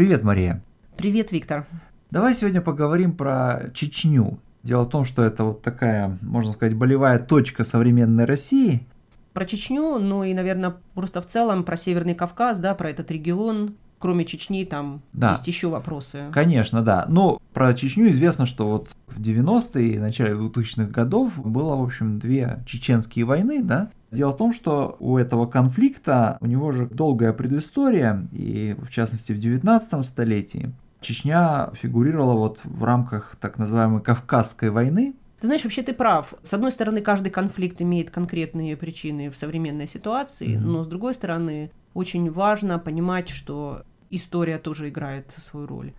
Привет, Мария. Привет, Виктор. Давай сегодня поговорим про Чечню. Дело в том, что это вот такая, можно сказать, болевая точка современной России. Про Чечню, ну и, наверное, просто в целом про Северный Кавказ, да, про этот регион. Кроме Чечни, там да. есть еще вопросы. Конечно, да. Но про Чечню известно, что вот в 90-е и начале 2000-х годов было, в общем, две чеченские войны, да, Дело в том, что у этого конфликта у него же долгая предыстория, и в частности в 19 столетии Чечня фигурировала вот в рамках так называемой Кавказской войны. Ты знаешь, вообще ты прав. С одной стороны, каждый конфликт имеет конкретные причины в современной ситуации, mm-hmm. но с другой стороны, очень важно понимать, что история тоже играет свою роль.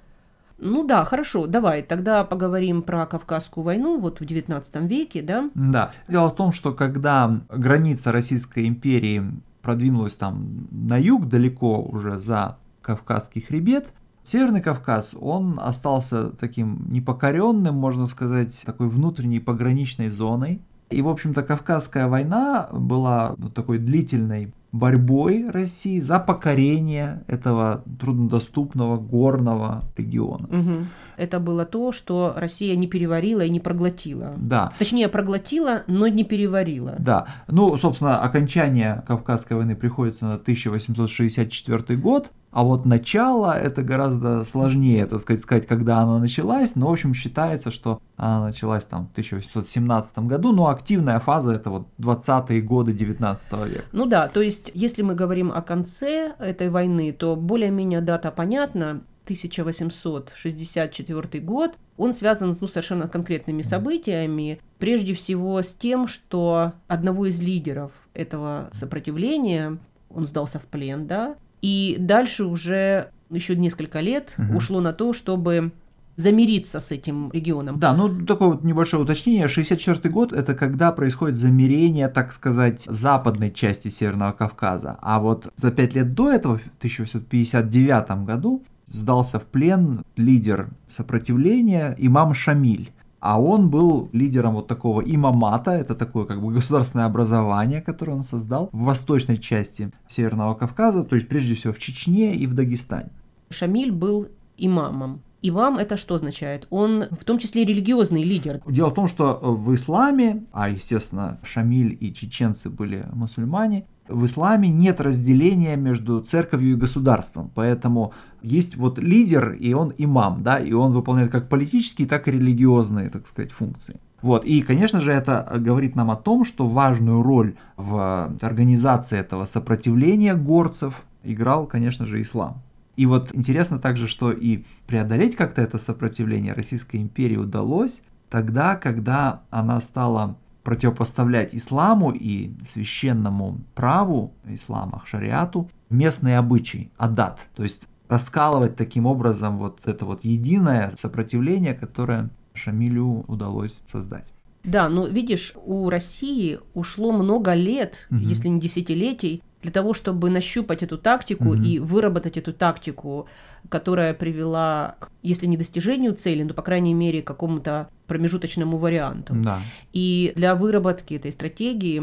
Ну да, хорошо, давай, тогда поговорим про Кавказскую войну вот в XIX веке, да? Да. Дело в том, что когда граница Российской империи продвинулась там на юг, далеко уже за Кавказский хребет, Северный Кавказ, он остался таким непокоренным, можно сказать, такой внутренней пограничной зоной. И, в общем-то, Кавказская война была вот такой длительной борьбой России за покорение этого труднодоступного горного региона. Угу. Это было то, что Россия не переварила и не проглотила. Да. Точнее, проглотила, но не переварила. Да. Ну, собственно, окончание Кавказской войны приходится на 1864 год. А вот начало это гораздо сложнее, так сказать, сказать, когда она началась. Но, в общем, считается, что она началась там в 1817 году, но активная фаза это вот 20-е годы 19 века. Ну да, то есть, если мы говорим о конце этой войны, то более-менее дата понятна. 1864 год, он связан ну, совершенно конкретными событиями, прежде всего с тем, что одного из лидеров этого сопротивления, он сдался в плен, да, и дальше уже еще несколько лет угу. ушло на то, чтобы замириться с этим регионом. Да, ну такое вот небольшое уточнение. 64 год это когда происходит замирение, так сказать, западной части Северного Кавказа. А вот за пять лет до этого, в 1859 году, сдался в плен лидер сопротивления имам Шамиль. А он был лидером вот такого имамата, это такое как бы государственное образование, которое он создал в восточной части Северного Кавказа, то есть прежде всего в Чечне и в Дагестане. Шамиль был имамом. Имам это что означает? Он в том числе религиозный лидер. Дело в том, что в исламе, а естественно Шамиль и чеченцы были мусульмане, в исламе нет разделения между церковью и государством, поэтому есть вот лидер, и он имам, да, и он выполняет как политические, так и религиозные, так сказать, функции. Вот, и, конечно же, это говорит нам о том, что важную роль в организации этого сопротивления горцев играл, конечно же, ислам. И вот интересно также, что и преодолеть как-то это сопротивление Российской империи удалось тогда, когда она стала противопоставлять исламу и священному праву ислама, шариату, местные обычаи, адат, то есть раскалывать таким образом вот это вот единое сопротивление, которое Шамилю удалось создать. Да, но видишь, у России ушло много лет, угу. если не десятилетий, для того, чтобы нащупать эту тактику угу. и выработать эту тактику, которая привела, если не достижению цели, но, по крайней мере, к какому-то промежуточному варианту. Да. И для выработки этой стратегии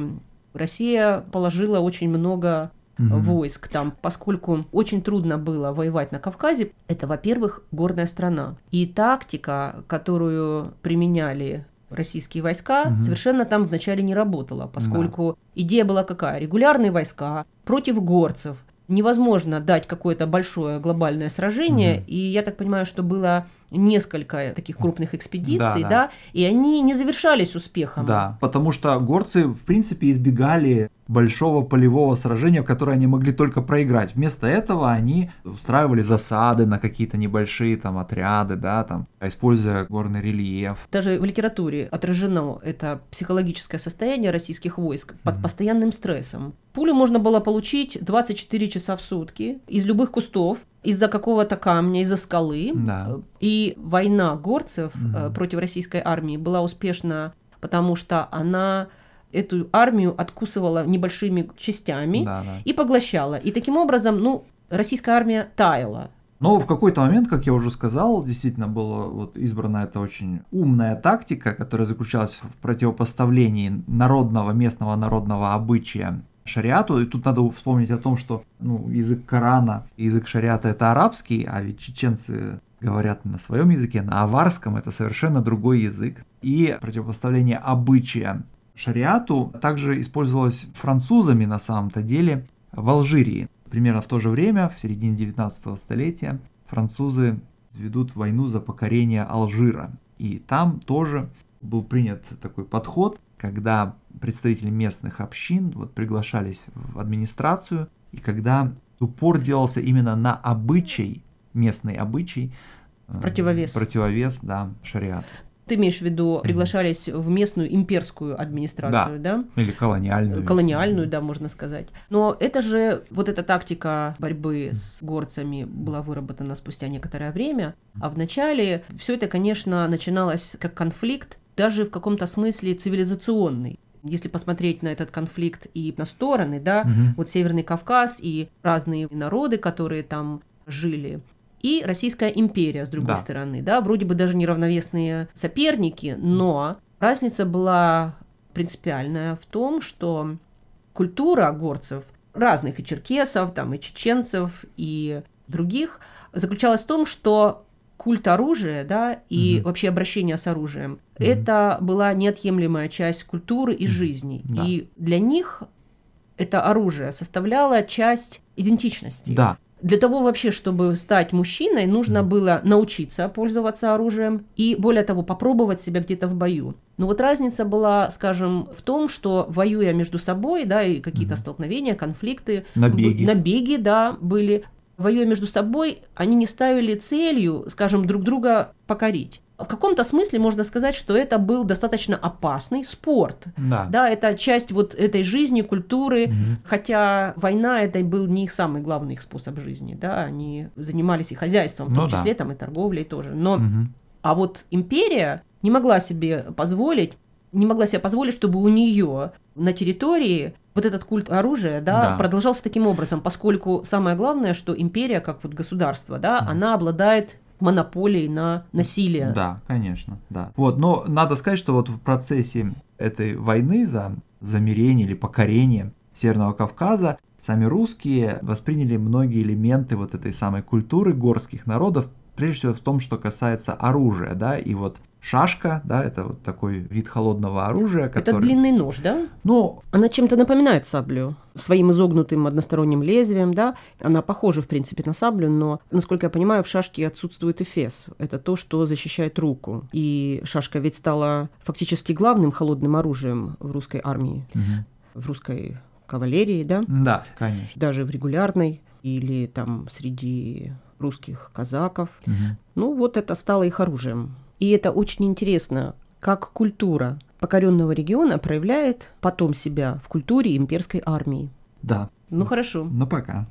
Россия положила очень много угу. войск там, поскольку очень трудно было воевать на Кавказе. Это, во-первых, горная страна. И тактика, которую применяли российские войска, угу. совершенно там вначале не работала, поскольку да. идея была какая? Регулярные войска против горцев. Невозможно дать какое-то большое глобальное сражение, угу. и я так понимаю, что было несколько таких крупных экспедиций, да, да. да, и они не завершались успехом. Да, потому что горцы, в принципе, избегали большого полевого сражения, в которое они могли только проиграть. Вместо этого они устраивали засады на какие-то небольшие там отряды, да, там, используя горный рельеф. Даже в литературе отражено это психологическое состояние российских войск под mm-hmm. постоянным стрессом. Пулю можно было получить 24 часа в сутки из любых кустов, из-за какого-то камня, из-за скалы. Да. И война горцев mm-hmm. против российской армии была успешна, потому что она эту армию откусывала небольшими частями да, да. и поглощала. И таким образом, ну, российская армия таяла. Но в какой-то момент, как я уже сказал, действительно была вот избрана эта очень умная тактика, которая заключалась в противопоставлении народного, местного народного обычая шариату. И тут надо вспомнить о том, что ну, язык Корана, язык шариата это арабский, а ведь чеченцы говорят на своем языке, на аварском это совершенно другой язык. И противопоставление обычая шариату также использовалось французами на самом-то деле в Алжирии. Примерно в то же время, в середине 19 столетия, французы ведут войну за покорение Алжира. И там тоже был принят такой подход, когда представители местных общин вот приглашались в администрацию, и когда упор делался именно на обычай, местный обычай, в противовес. Противовес, да, шариату. Ты имеешь в виду, приглашались в местную имперскую администрацию, да? да? Или колониальную. Колониальную, да, можно сказать. Но это же, вот эта тактика борьбы с горцами была выработана спустя некоторое время, а вначале все это, конечно, начиналось как конфликт, даже в каком-то смысле цивилизационный. Если посмотреть на этот конфликт и на стороны, да, угу. вот Северный Кавказ и разные народы, которые там жили, и Российская империя, с другой да. стороны, да, вроде бы даже неравновесные соперники, но разница была принципиальная в том, что культура горцев, разных и черкесов, там, и чеченцев, и других, заключалась в том, что культ оружия, да, и угу. вообще обращение с оружием, угу. это была неотъемлемая часть культуры и жизни. Да. И для них это оружие составляло часть идентичности. Да. Для того вообще, чтобы стать мужчиной, нужно было научиться пользоваться оружием и, более того, попробовать себя где-то в бою. Но вот разница была, скажем, в том, что воюя между собой, да, и какие-то угу. столкновения, конфликты, набеги. набеги, да, были, воюя между собой, они не ставили целью, скажем, друг друга покорить. В каком-то смысле можно сказать, что это был достаточно опасный спорт. Да. да, это часть вот этой жизни, культуры, угу. хотя война это был не их самый главный их способ жизни, да, они занимались и хозяйством, в том ну, числе да. там и торговлей тоже. Но, угу. а вот империя не могла себе позволить, не могла себе позволить, чтобы у нее на территории вот этот культ оружия, да, да. продолжался таким образом, поскольку самое главное, что империя, как вот государство, да, угу. она обладает монополией на насилие. Да, конечно, да. Вот, но надо сказать, что вот в процессе этой войны за замерение или покорение Северного Кавказа сами русские восприняли многие элементы вот этой самой культуры горских народов, прежде всего в том, что касается оружия, да, и вот шашка, да, это вот такой вид холодного оружия, который... Это длинный нож, да? Ну... Она чем-то напоминает саблю, своим изогнутым односторонним лезвием, да? Она похожа, в принципе, на саблю, но, насколько я понимаю, в шашке отсутствует эфес. Это то, что защищает руку. И шашка ведь стала фактически главным холодным оружием в русской армии, угу. в русской кавалерии, да? Да, конечно. Даже в регулярной или там среди русских казаков. Угу. Ну, вот это стало их оружием. И это очень интересно, как культура покоренного региона проявляет потом себя в культуре имперской армии. Да. Ну хорошо. Ну пока.